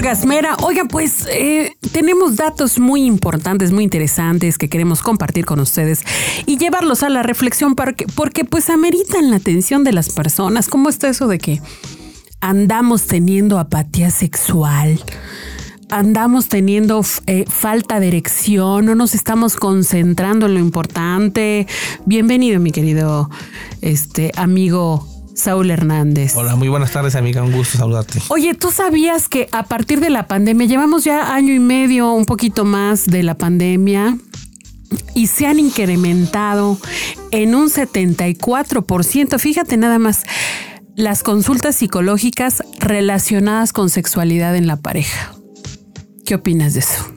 Orgasmera, oigan, pues eh, tenemos datos muy importantes, muy interesantes que queremos compartir con ustedes y llevarlos a la reflexión porque, porque pues ameritan la atención de las personas. ¿Cómo está eso de que andamos teniendo apatía sexual? andamos teniendo eh, falta de erección, no nos estamos concentrando en lo importante. Bienvenido, mi querido este, amigo Saúl Hernández. Hola, muy buenas tardes, amiga. Un gusto saludarte. Oye, ¿tú sabías que a partir de la pandemia, llevamos ya año y medio, un poquito más de la pandemia, y se han incrementado en un 74%? Fíjate nada más, las consultas psicológicas relacionadas con sexualidad en la pareja. ¿Qué opinas de eso?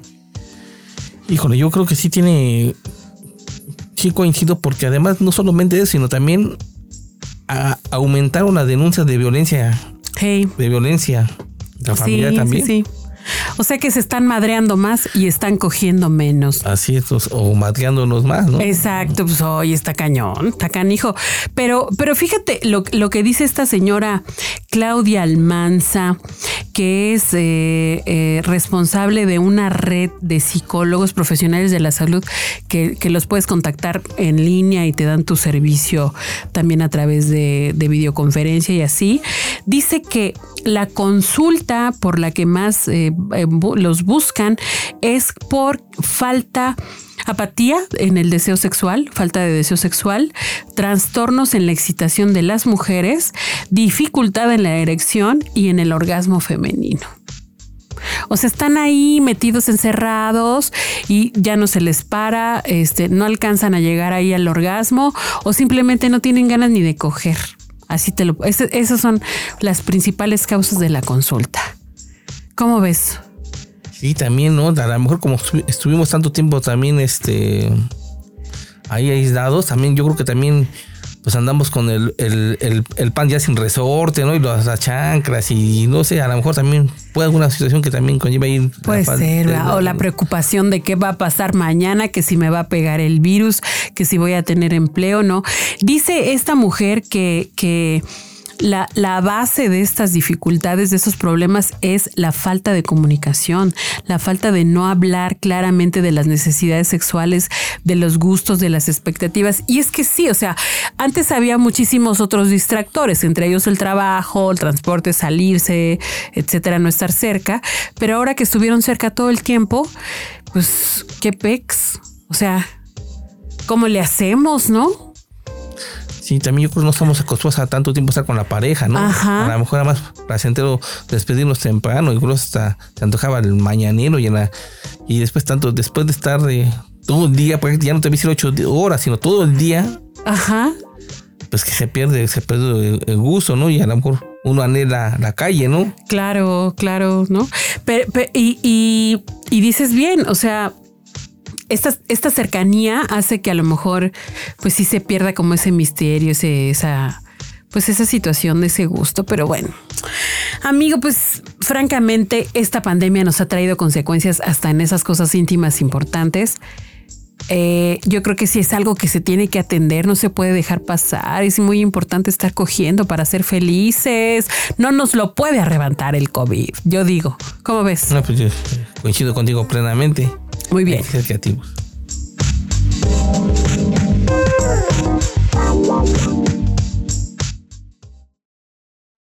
Híjole, yo creo que sí tiene. Sí coincido, porque además no solamente eso, sino también aumentaron las denuncias de violencia. De violencia. La familia también. Sí, sí. O sea que se están madreando más y están cogiendo menos. Así es, o madreándonos más, ¿no? Exacto, pues hoy está cañón, está canijo. Pero, pero fíjate lo, lo que dice esta señora Claudia Almanza, que es eh, eh, responsable de una red de psicólogos profesionales de la salud que, los puedes contactar en línea y te dan tu servicio también a través de, de videoconferencia y así. Dice que la consulta por la que más eh, los buscan es por falta apatía en el deseo sexual, falta de deseo sexual, trastornos en la excitación de las mujeres, dificultad en la erección y en el orgasmo femenino. O sea, están ahí metidos encerrados y ya no se les para, este, no alcanzan a llegar ahí al orgasmo o simplemente no tienen ganas ni de coger. Así te lo. esas son las principales causas de la consulta. ¿Cómo ves? Sí, también, ¿no? A lo mejor como estuvimos tanto tiempo también, este, ahí aislados, también yo creo que también pues andamos con el, el, pan ya sin resorte, ¿no? Y las chancras y no sé, a lo mejor también puede alguna situación que también conlleva ir. Puede ser, o la preocupación de qué va a pasar mañana, que si me va a pegar el virus, que si voy a tener empleo, ¿no? Dice esta mujer que, que la, la, base de estas dificultades, de esos problemas, es la falta de comunicación, la falta de no hablar claramente de las necesidades sexuales, de los gustos, de las expectativas. Y es que sí, o sea, antes había muchísimos otros distractores, entre ellos el trabajo, el transporte, salirse, etcétera, no estar cerca. Pero ahora que estuvieron cerca todo el tiempo, pues, qué pex. O sea, ¿cómo le hacemos, no? Sí, también yo creo que no estamos acostumbrados a tanto tiempo estar con la pareja, ¿no? A lo mejor era más placentero despedirnos temprano, incluso hasta se antojaba el mañanero y, en la, y después tanto, después de estar de todo el día, porque ya no te voy a decir ocho horas, sino todo el día. Ajá. Pues que se pierde, se pierde el, gusto, ¿no? Y a lo mejor uno anhela la calle, ¿no? Claro, claro, ¿no? Pero, y, y, y dices bien, o sea, esta, cercanía hace que a lo mejor, pues sí se pierda como ese misterio, ese, esa, pues esa situación de ese gusto, pero bueno. Amigo, pues francamente esta pandemia nos ha traído consecuencias hasta en esas cosas íntimas importantes. Eh, yo creo que sí es algo que se tiene que atender, no se puede dejar pasar. Es muy importante estar cogiendo para ser felices. No nos lo puede arrebatar el COVID, yo digo. ¿Cómo ves? No, pues yo coincido contigo plenamente. Muy bien. Ser creativos.